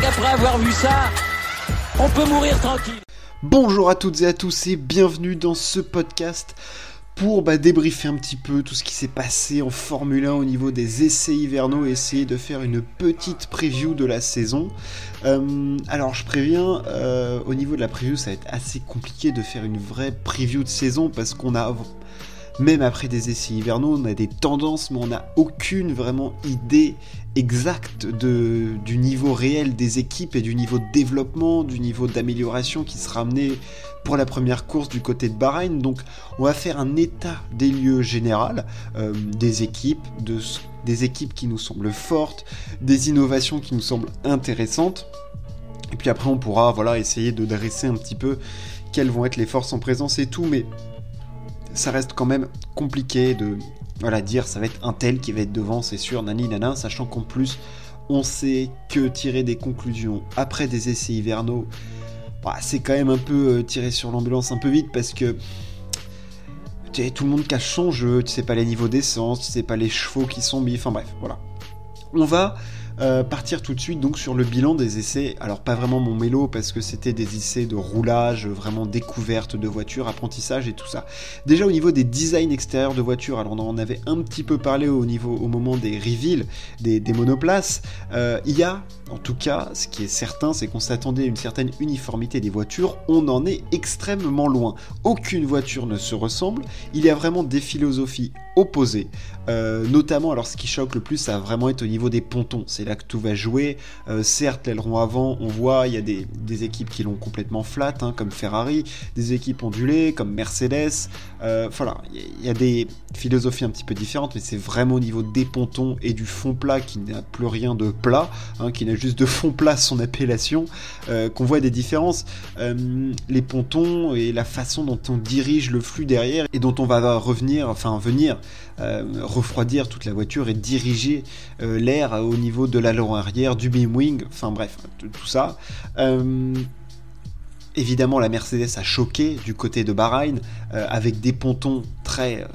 qu'après avoir vu ça, on peut mourir tranquille. Bonjour à toutes et à tous et bienvenue dans ce podcast pour bah, débriefer un petit peu tout ce qui s'est passé en Formule 1 au niveau des essais hivernaux et essayer de faire une petite preview de la saison. Euh, alors je préviens, euh, au niveau de la preview ça va être assez compliqué de faire une vraie preview de saison parce qu'on a même après des essais hivernaux, on a des tendances, mais on n'a aucune vraiment idée exacte du niveau réel des équipes et du niveau de développement, du niveau d'amélioration qui sera amené pour la première course du côté de Bahreïn. Donc on va faire un état des lieux général euh, des équipes, de, des équipes qui nous semblent fortes, des innovations qui nous semblent intéressantes. Et puis après on pourra voilà, essayer de dresser un petit peu quelles vont être les forces en présence et tout, mais ça reste quand même compliqué de voilà, dire ça va être un tel qui va être devant, c'est sûr, nani nana, sachant qu'en plus, on sait que tirer des conclusions après des essais hivernaux, bah, c'est quand même un peu euh, tirer sur l'ambulance un peu vite parce que tout le monde cache son jeu, tu sais pas les niveaux d'essence, tu sais pas les chevaux qui sont mis, enfin bref, voilà. On va euh, partir tout de suite donc sur le bilan des essais. Alors pas vraiment mon mélo parce que c'était des essais de roulage, vraiment découverte de voitures, apprentissage et tout ça. Déjà au niveau des designs extérieurs de voitures, alors on en avait un petit peu parlé au niveau au moment des reveals, des, monoplaces. Euh, il y a en tout cas, ce qui est certain, c'est qu'on s'attendait à une certaine uniformité des voitures. On en est extrêmement loin. Aucune voiture ne se ressemble. Il y a vraiment des philosophies opposées. Euh, notamment, alors ce qui choque le plus, ça va vraiment être au niveau des pontons. Là que tout va jouer. Euh, certes, l'aileron avant, on voit, il y a des, équipes qui l'ont complètement flat, hein, comme Ferrari, des équipes ondulées, comme Mercedes. Euh, voilà, il y a des philosophies un petit peu différentes, mais c'est vraiment au niveau des pontons et du fond plat qui n'a plus rien de plat, hein, qui n'a juste de fond plat son appellation, euh, qu'on voit des différences. les pontons et la façon dont on dirige le flux derrière et dont on va revenir, enfin venir refroidir toute la voiture et diriger l'air au niveau de l'aileron arrière, du beam wing, enfin bref, tout ça. Euh, évidemment, la Mercedes a choqué du côté de Bahreïn euh, avec des pontons très euh,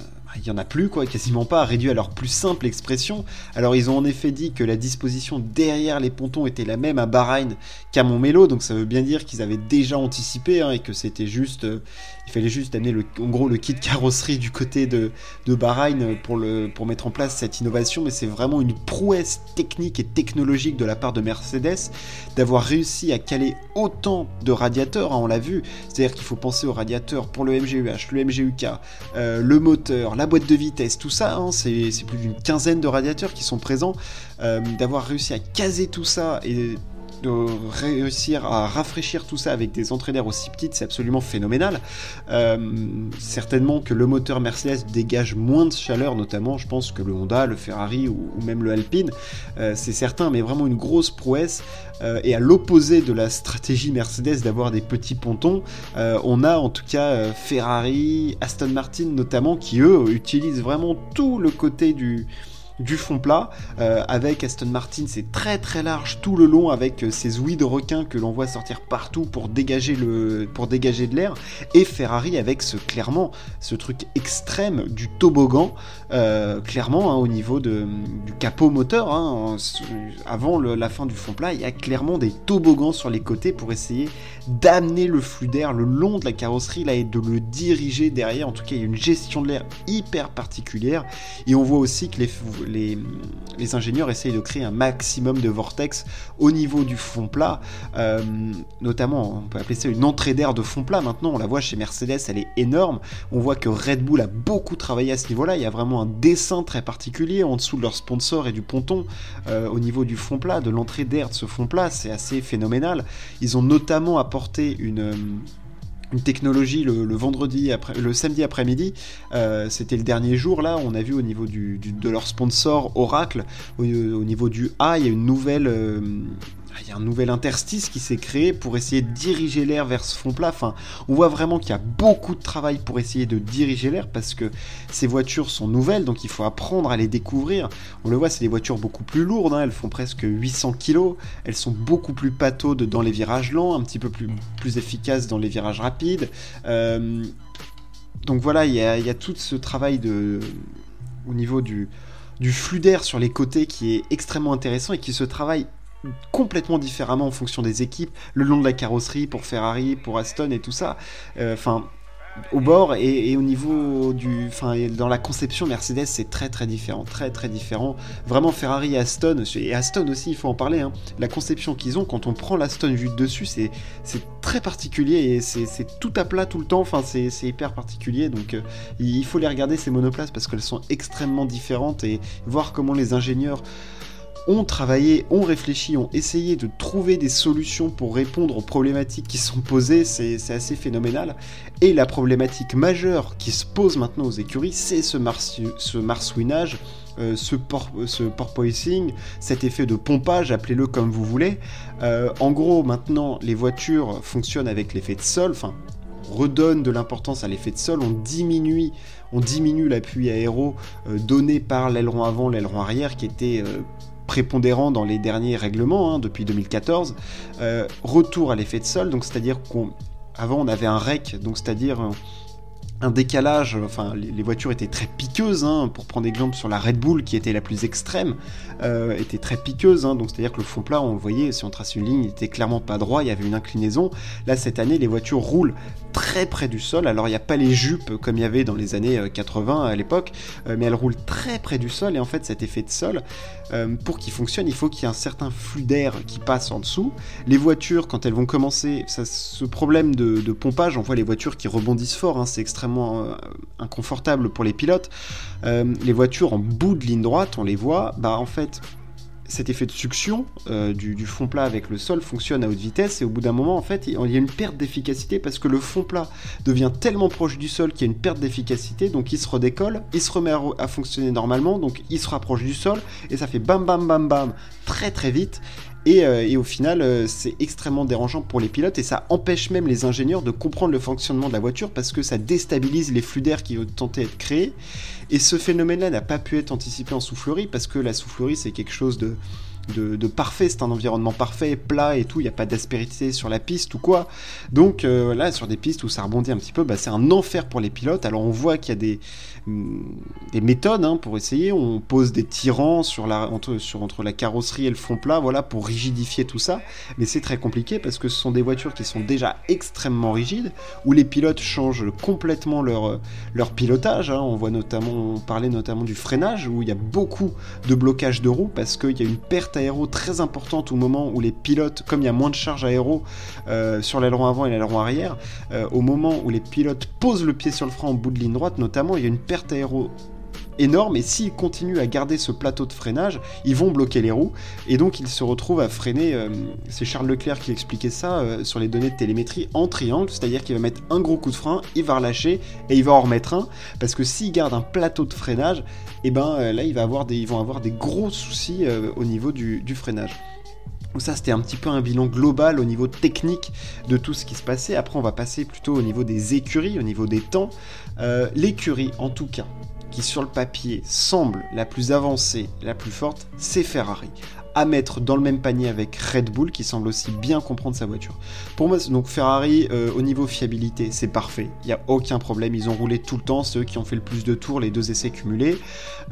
il n'y en a plus, quoi, quasiment pas, réduit à leur plus simple expression. Alors ils ont en effet dit que la disposition derrière les pontons était la même à Bahreïn qu'à Montmelo, donc ça veut bien dire qu'ils avaient déjà anticipé hein, et que c'était juste, euh, il fallait juste amener le, en gros le kit carrosserie du côté de, de Bahreïn pour, le, pour mettre en place cette innovation, mais c'est vraiment une prouesse technique et technologique de la part de Mercedes d'avoir réussi à caler autant de radiateurs, hein, on l'a vu, c'est-à-dire qu'il faut penser aux radiateurs pour le MGUH, le MGUK, euh, le moteur, la boîte de vitesse, tout ça, hein, c'est plus d'une quinzaine de radiateurs qui sont présents. Euh, d'avoir réussi à caser tout ça et de réussir à rafraîchir tout ça avec des d'air aussi petites, c'est absolument phénoménal. Euh, certainement que le moteur Mercedes dégage moins de chaleur, notamment, je pense que le Honda, le Ferrari ou, même le Alpine, euh, c'est certain, mais vraiment une grosse prouesse. Euh, et à l'opposé de la stratégie Mercedes d'avoir des petits pontons, on a en tout cas Ferrari, Aston Martin notamment, qui eux utilisent vraiment tout le côté du du fond plat. Euh, avec Aston Martin, c'est très très large tout le long avec euh, ces ouïes de requin que l'on voit sortir partout pour dégager, le, pour dégager de l'air. Et Ferrari avec ce clairement ce truc extrême du toboggan, euh, clairement hein, au niveau de, du capot moteur. Hein, avant la fin du fond plat, il y a clairement des toboggans sur les côtés pour essayer d'amener le flux d'air le long de la carrosserie là, et de le diriger derrière. En tout cas, il y a une gestion de l'air hyper particulière. Et on voit aussi que les, les, ingénieurs essayent de créer un maximum de vortex au niveau du fond plat, euh, notamment, on peut appeler ça une entrée d'air de fond plat. Maintenant, on la voit chez Mercedes, elle est énorme, on voit que Red Bull a beaucoup travaillé à ce niveau-là, il y a vraiment un dessin très particulier en dessous de leur sponsor et du ponton euh, au niveau du fond plat, de l'entrée d'air de ce fond plat, c'est assez phénoménal. Ils ont notamment apporté une une technologie le, vendredi après, le samedi après-midi. Euh, c'était le dernier jour là. On a vu au niveau du, de leur sponsor Oracle, au, niveau du A, il y a une nouvelle, euh, il y a un nouvel interstice qui s'est créé pour essayer de diriger l'air vers ce fond plat. Enfin, on voit vraiment qu'il y a beaucoup de travail pour essayer de diriger l'air parce que ces voitures sont nouvelles, donc il faut apprendre à les découvrir. On le voit, c'est des voitures beaucoup plus lourdes, hein. elles font presque 800 kg, elles sont beaucoup plus pataudes dans les virages lents, un petit peu plus, efficaces dans les virages rapides. Euh, donc voilà, il y, a, il y a tout ce travail de, au niveau du, du flux d'air sur les côtés qui est extrêmement intéressant et qui se travaille complètement différemment en fonction des équipes, le long de la carrosserie pour Ferrari, pour Aston et tout ça. Enfin, au bord et, au niveau du, enfin, dans la conception Mercedes, c'est très très différent, très très différent. Vraiment Ferrari et Aston, et Aston aussi, il faut en parler. Hein. La conception qu'ils ont quand on prend l'Aston vue de dessus, c'est c'est très particulier et c'est tout à plat tout le temps. Enfin, c'est hyper particulier. Donc, euh, il faut les regarder ces monoplaces parce qu'elles sont extrêmement différentes et voir comment les ingénieurs ont travaillé, ont réfléchi, ont essayé de trouver des solutions pour répondre aux problématiques qui sont posées, c'est assez phénoménal. Et la problématique majeure qui se pose maintenant aux écuries, c'est ce, ce marsouinage, euh, ce, cet effet de pompage, appelez-le comme vous voulez. Euh, en gros, maintenant, les voitures fonctionnent avec l'effet de sol, enfin, redonne de l'importance à l'effet de sol, on diminue, on diminue l'appui aéro euh, donné par l'aileron avant, l'aileron arrière, qui était prépondérant dans les derniers règlements hein, depuis 2014. Euh, retour à l'effet de sol, donc c'est-à-dire qu'avant on, avait un rec, donc c'est-à-dire un décalage, enfin les, voitures étaient très piqueuses, hein, pour prendre exemple sur la Red Bull qui était la plus extrême, euh, était très piqueuse, hein, donc c'est-à-dire que le fond plat, on le voyait, si on trace une ligne, il était clairement pas droit, il y avait une inclinaison. Là cette année, les voitures roulent très près du sol, alors il n'y a pas les jupes comme il y avait dans les années 80 euh, à l'époque, euh, mais elles roulent très près du sol, et en fait cet effet de sol, pour qu'il fonctionne, il faut qu'il y ait un certain flux d'air qui passe en dessous. Les voitures, quand elles vont commencer, ça, ce problème de, pompage, on voit les voitures qui rebondissent fort, hein, c'est extrêmement euh, inconfortable pour les pilotes. Euh, les voitures en bout de ligne droite, on les voit, bah en fait, cet effet de succion euh, du, fond plat avec le sol fonctionne à haute vitesse et au bout d'un moment en fait il y a une perte d'efficacité parce que le fond plat devient tellement proche du sol qu'il y a une perte d'efficacité donc il se redécolle, il se remet à, fonctionner normalement donc il se rapproche du sol et ça fait bam bam bam bam très très vite euh, et, au final, euh, c'est extrêmement dérangeant pour les pilotes et ça empêche même les ingénieurs de comprendre le fonctionnement de la voiture parce que ça déstabilise les flux d'air qui ont tenté d'être créés. Et ce phénomène-là n'a pas pu être anticipé en soufflerie parce que la soufflerie, c'est quelque chose de, de, parfait, c'est un environnement parfait, plat et tout, il n'y a pas d'aspérité sur la piste ou quoi. Donc euh, là, sur des pistes où ça rebondit un petit peu, bah, c'est un enfer pour les pilotes. Alors on voit qu'il y a des, mm, des méthodes hein, pour essayer, on pose des tirants sur la, entre, la carrosserie et le fond plat, voilà, pour rigidifier tout ça, mais c'est très compliqué parce que ce sont des voitures qui sont déjà extrêmement rigides, où les pilotes changent complètement leur, leur pilotage, hein. on voit notamment, on parlait notamment du freinage, où il y a beaucoup de blocage de roues parce qu'il y a une perte aéro très importante au moment où les pilotes, comme il y a moins de charge aéro euh, sur l'aileron avant et l'aileron arrière, euh, au moment où les pilotes posent le pied sur le frein en bout de ligne droite, notamment, il y a une perte aéro énorme et s'ils continuent à garder ce plateau de freinage, ils vont bloquer les roues et donc ils se retrouvent à freiner. Euh, c'est Charles Leclerc qui expliquait ça euh, sur les données de télémétrie en triangle, c'est-à-dire qu'il va mettre un gros coup de frein, il va relâcher et il va en remettre un parce que s'il garde un plateau de freinage, et eh ben euh, là il va avoir des, ils vont avoir des gros soucis au niveau du, freinage. Donc ça c'était un petit peu un bilan global au niveau technique de tout ce qui se passait. Après on va passer plutôt au niveau des écuries, au niveau des temps. L'écurie en tout cas, qui sur le papier semble la plus avancée, la plus forte, c'est Ferrari. À mettre dans le même panier avec Red Bull qui semble aussi bien comprendre sa voiture. Pour moi, donc Ferrari, euh, au niveau fiabilité, c'est parfait. Il n'y a aucun problème. Ils ont roulé tout le temps, ceux qui ont fait le plus de tours, les deux essais cumulés.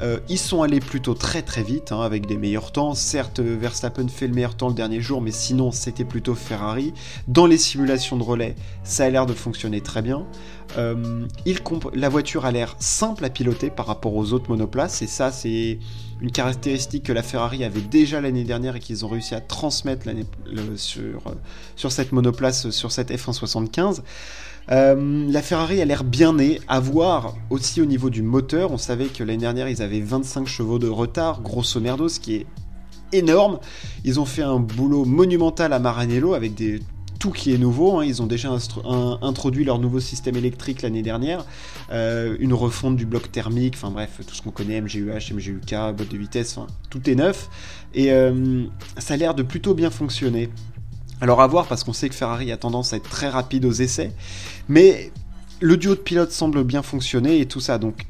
Euh, ils sont allés plutôt très très vite, hein, avec des meilleurs temps. Certes, Verstappen fait le meilleur temps le dernier jour, mais sinon, c'était plutôt Ferrari. Dans les simulations de relais, ça a l'air de fonctionner très bien. Euh, la voiture a l'air simple à piloter par rapport aux autres monoplaces, et ça, c'est une caractéristique que la Ferrari avait déjà l'année dernière et qu'ils ont réussi à transmettre sur, euh, sur cette monoplace, sur cette F175. Euh, la Ferrari a l'air bien née, à voir aussi au niveau du moteur. On savait que l'année dernière ils avaient 25 chevaux de retard, grosso merdo, ce qui est énorme. Ils ont fait un boulot monumental à Maranello avec des tout qui est nouveau. Hein. Ils ont déjà introduit leur nouveau système électrique l'année dernière, euh, une refonte du bloc thermique, enfin bref, tout ce qu'on connaît, MGUH, MGUK, boîte de vitesse, tout est neuf. Et euh, ça a l'air de plutôt bien fonctionner. Alors à voir, parce qu'on sait que Ferrari a tendance à être très rapide aux essais, mais le duo de pilotes semble bien fonctionner et tout ça. Donc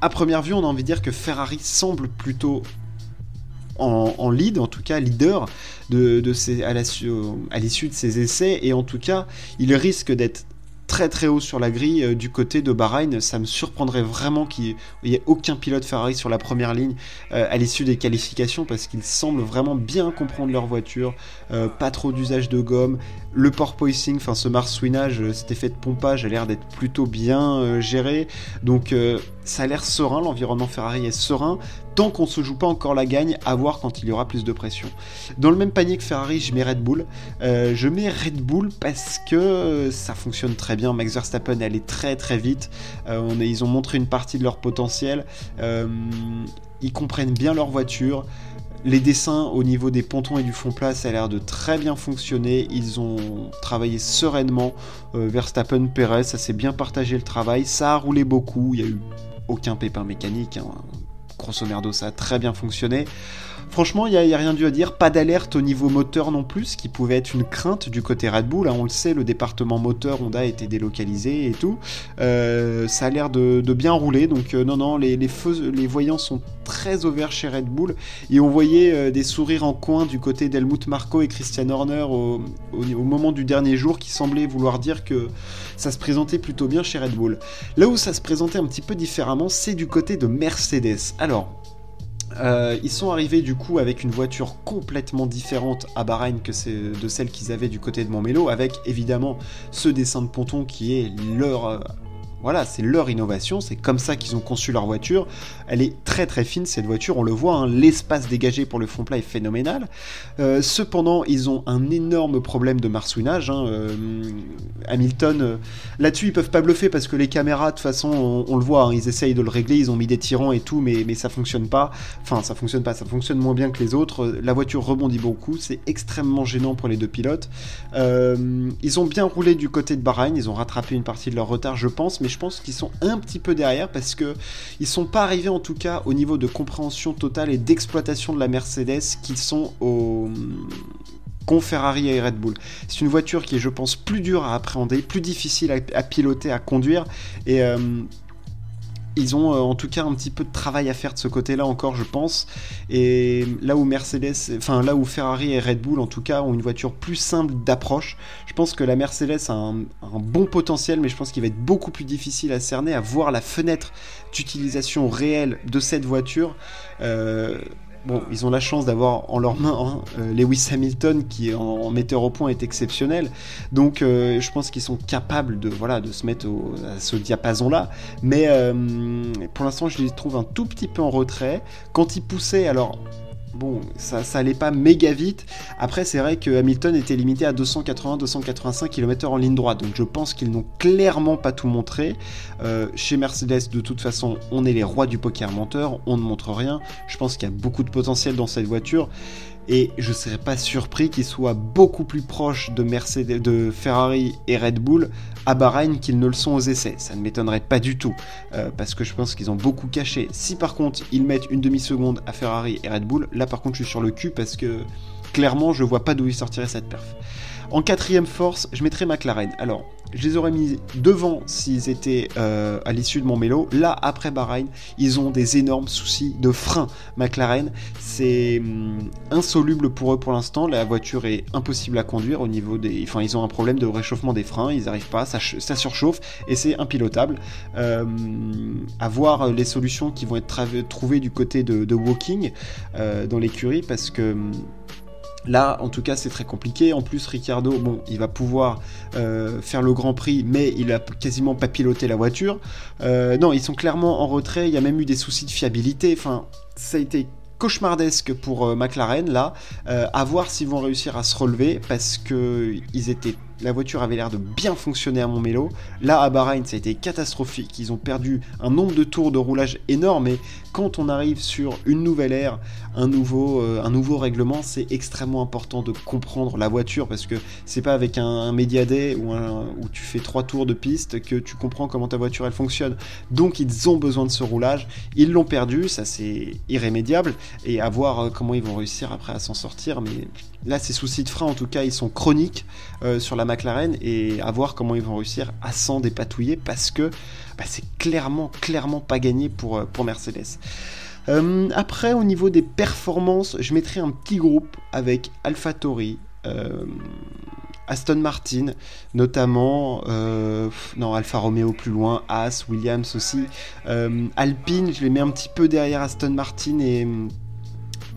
à première vue, on a envie de dire que Ferrari semble plutôt en, lead, en tout cas leader de, de à l'issue de ces essais, et en tout cas, il risque d'être très très haut sur la grille euh, du côté de Bahreïn. Ça me surprendrait vraiment qu'il n'y ait aucun pilote Ferrari sur la première ligne euh, à l'issue des qualifications parce qu'ils semblent vraiment bien comprendre leur voiture, euh, pas trop d'usage de gomme, le porpoising, enfin ce marsouinage, cet effet de pompage a l'air d'être plutôt bien géré. Donc ça a l'air serein, l'environnement Ferrari est serein, tant qu'on se joue pas encore la gagne, à voir quand il y aura plus de pression. Dans le même panier que Ferrari, je mets Red Bull. Euh, je mets Red Bull parce que ça fonctionne très bien. Max Verstappen, est très très vite. Euh, ils ont montré une partie de leur potentiel. Euh, ils comprennent bien leur voiture. Les dessins au niveau des pontons et du fond plat, ça a l'air de très bien fonctionner. Ils ont travaillé sereinement. Verstappen, Perez, ça s'est bien partagé le travail. Ça a roulé beaucoup. Il y a eu aucun pépin mécanique. Hein. Grosso merdo, ça a très bien fonctionné. Franchement, il n'y a, rien dû à dire. Pas d'alerte au niveau moteur non plus, ce qui pouvait être une crainte du côté Red Bull. Hein. on le sait, le département moteur Honda a été délocalisé et tout. Euh, ça a l'air de, bien rouler. Donc, euh, non, non, les, les voyants sont très ouverts chez Red Bull. Et on voyait euh, des sourires en coin du côté d'Helmut Marko et Christian Horner au, au, moment du dernier jour qui semblait vouloir dire que ça se présentait plutôt bien chez Red Bull. Là où ça se présentait un petit peu différemment, c'est du côté de Mercedes. Alors, euh, ils sont arrivés du coup avec une voiture complètement différente à Bahreïn que de celle qu'ils avaient du côté de Montmelo, avec évidemment ce dessin de ponton qui est leur euh, voilà, c'est leur innovation, c'est comme ça qu'ils ont conçu leur voiture. Elle est très très fine cette voiture, on le voit, hein. l'espace dégagé pour le fond plat est phénoménal. Euh, cependant, ils ont un énorme problème de marsouinage. Hein. Euh, Hamilton, euh, là-dessus ils peuvent pas bluffer parce que les caméras, de toute façon, on, le voit, hein. ils essayent de le régler, ils ont mis des tirants et tout, mais, mais ça fonctionne pas. Enfin, ça fonctionne pas, ça fonctionne moins bien que les autres. La voiture rebondit beaucoup, c'est extrêmement gênant pour les deux pilotes. ils ont bien roulé du côté de Bahreïn, ils ont rattrapé une partie de leur retard, je pense, je pense qu'ils sont un petit peu derrière parce que ils sont pas arrivés en tout cas au niveau de compréhension totale et d'exploitation de la Mercedes qu'ils sont au con Ferrari et Red Bull. C'est une voiture qui est, je pense, plus dure à appréhender, plus difficile à, piloter, à conduire. Et euh, ils ont euh, en tout cas un petit peu de travail à faire de ce côté-là encore, je pense. Et là où Mercedes, enfin là où Ferrari et Red Bull en tout cas ont une voiture plus simple d'approche, je pense que la Mercedes a un, bon potentiel, mais je pense qu'il va être beaucoup plus difficile à cerner, à voir la fenêtre d'utilisation réelle de cette voiture. Euh, Bon, ils ont la chance d'avoir en leur main hein, euh, Lewis Hamilton qui en, metteur au point est exceptionnel. Donc euh, je pense qu'ils sont capables de voilà de se mettre à ce diapason-là. Mais euh, pour l'instant, je les trouve un tout petit peu en retrait. Quand ils poussaient, alors bon, ça, ça allait pas méga vite. Après, c'est vrai que Hamilton était limité à 280-285 km en ligne droite, donc je pense qu'ils n'ont clairement pas tout montré. Euh, chez Mercedes, de toute façon, on est les rois du poker menteur, on ne montre rien. Je pense qu'il y a beaucoup de potentiel dans cette voiture et je serais pas surpris qu'ils soient beaucoup plus proches de Mercedes, de Ferrari et Red Bull à Bahreïn qu'ils ne le sont aux essais. Ça ne m'étonnerait pas du tout, euh, parce que je pense qu'ils ont beaucoup caché. Si par contre ils mettent une demi-seconde à Ferrari et Red Bull, là par contre je suis sur le cul parce que clairement je vois pas d'où ils sortiraient cette perf. En quatrième force, je mettrais McLaren. Alors, je les aurais mis devant s'ils étaient euh, à l'issue de mon mélo. Là, après Bahreïn, ils ont des énormes soucis de frein. McLaren, c'est hum, insoluble pour eux pour l'instant. La voiture est impossible à conduire au niveau des. Enfin, ils ont un problème de réchauffement des freins. Ils n'arrivent pas, ça, surchauffe et c'est impilotable. Euh, voir les solutions qui vont être trouvées du côté de, de Walking euh, dans l'écurie parce que. Hum, Là, en tout cas, c'est très compliqué. En plus, Ricardo, bon, il va pouvoir euh, faire le Grand Prix, mais il a quasiment pas piloté la voiture. Euh, non, ils sont clairement en retrait. Il y a même eu des soucis de fiabilité. Enfin, ça a été cauchemardesque pour euh, McLaren là. à voir s'ils vont réussir à se relever parce que la voiture avait l'air de bien fonctionner à Montmelo. Là, à Bahreïn, ça a été catastrophique. Ils ont perdu un nombre de tours de roulage énorme. Et quand on arrive sur une nouvelle ère, un nouveau, euh, un nouveau règlement, c'est extrêmement important de comprendre la voiture parce que c'est pas avec un, un ou où tu fais trois tours de piste que tu comprends comment ta voiture elle fonctionne. Donc, ils ont besoin de ce roulage. Ils l'ont perdu, ça c'est irrémédiable. Et à voir euh, comment ils vont réussir après à s'en sortir. Mais là, ces soucis de frein, en tout cas, ils sont chroniques euh, sur la McLaren et à voir comment ils vont réussir à s'en dépatouiller parce que bah, c'est clairement, clairement pas gagné pour, euh, pour Mercedes. Euh, après, au niveau des performances, je mettrai un petit groupe avec AlphaTauri, Aston Martin, notamment, non, Alfa Romeo plus loin, As, Williams aussi. Alpine, je les mets un petit peu derrière Aston Martin et,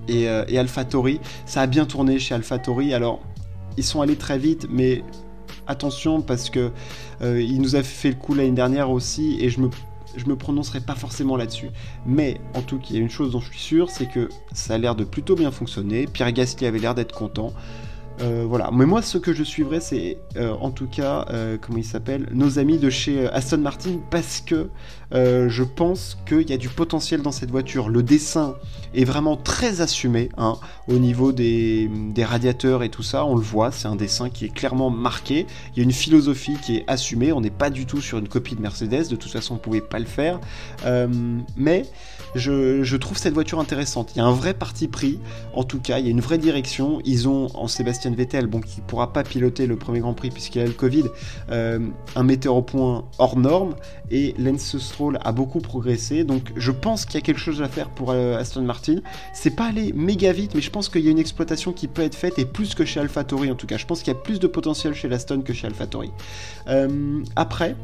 et, et. Ça a bien tourné chez AlphaTauri. Alors, ils sont allés très vite, mais attention parce que il nous a fait le coup l'année dernière aussi, et je me je me prononcerai pas forcément là-dessus. Mais en tout cas, il y a une chose dont je suis sûr, c'est que ça a l'air de plutôt bien fonctionner. Pierre Gasly avait l'air d'être content. Euh, voilà. Mais moi, ce que je suivrai, c'est euh, en tout cas, euh, comment il s'appelle, nos amis de chez Aston Martin, parce que je pense qu'il y a du potentiel dans cette voiture. Le dessin est vraiment très assumé hein, au niveau des, radiateurs et tout ça. On le voit, c'est un dessin qui est clairement marqué. Il y a une philosophie qui est assumée. On n'est pas du tout sur une copie de Mercedes. De toute façon, on ne pouvait pas le faire. mais je, trouve cette voiture intéressante. Il y a un vrai parti pris. En tout cas, il y a une vraie direction. Ils ont en Sébastien Vettel, bon, qui pourra pas piloter le premier Grand Prix puisqu'il a le Covid, euh, un metteur au point hors norme. Et Lance Stroll a beaucoup progressé. Donc, je pense qu'il y a quelque chose à faire pour euh, Aston Martin. C'est pas aller méga vite, mais je pense qu'il y a une exploitation qui peut être faite et plus que chez AlphaTauri en tout cas. Je pense qu'il y a plus de potentiel chez l'Aston que chez AlphaTauri. Euh, après.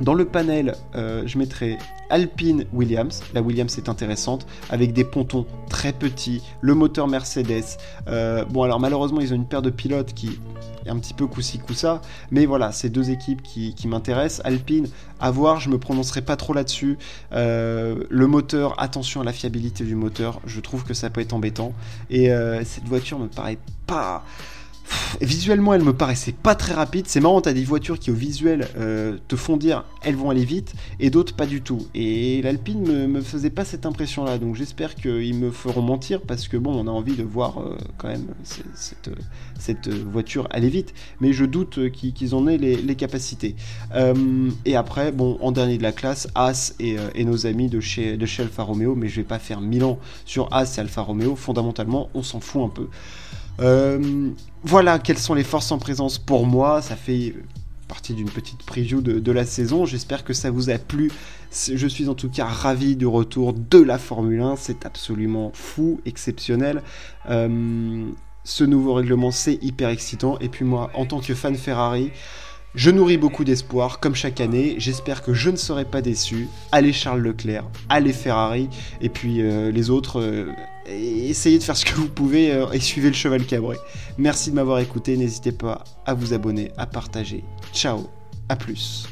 Dans le panel, euh, je mettrai Alpine Williams. La Williams est intéressante, avec des pontons très petits, le moteur Mercedes. Euh, bon, alors malheureusement, ils ont une paire de pilotes qui est un petit peu coussi coussa, mais voilà, c'est deux équipes qui, m'intéressent. Alpine, à voir, je me prononcerai pas trop là-dessus. Euh, le moteur, attention à la fiabilité du moteur, je trouve que ça peut être embêtant. Et cette voiture me paraît pas visuellement, elle me paraissait pas très rapide. C'est marrant, t'as des voitures qui au visuel euh, te font dire elles vont aller vite et d'autres pas du tout. Et l'Alpine me, me faisait pas cette impression-là. Donc j'espère qu'ils me feront mentir parce que bon, on a envie de voir euh, quand même cette, voiture aller vite. Mais je doute qu'ils en aient les, capacités. Euh, et après, bon, en dernier de la classe, As et, nos amis de chez, de chez Alfa Romeo. Mais je vais pas faire mille ans sur As et Alfa Romeo. Fondamentalement, on s'en fout un peu. Euh, voilà quelles sont les forces en présence pour moi. Ça fait partie d'une petite preview de, la saison. J'espère que ça vous a plu. Je suis en tout cas ravi du retour de la Formule 1. C'est absolument fou, exceptionnel. Euh, ce nouveau règlement, c'est hyper excitant. Et puis moi, en tant que fan Ferrari, je nourris beaucoup d'espoir, comme chaque année. J'espère que je ne serai pas déçu. Allez Charles Leclerc, allez Ferrari, et puis euh, les autres, euh, essayez de faire ce que vous pouvez euh, et suivez le cheval cabré. Merci de m'avoir écouté. N'hésitez pas à vous abonner, à partager. Ciao, à plus.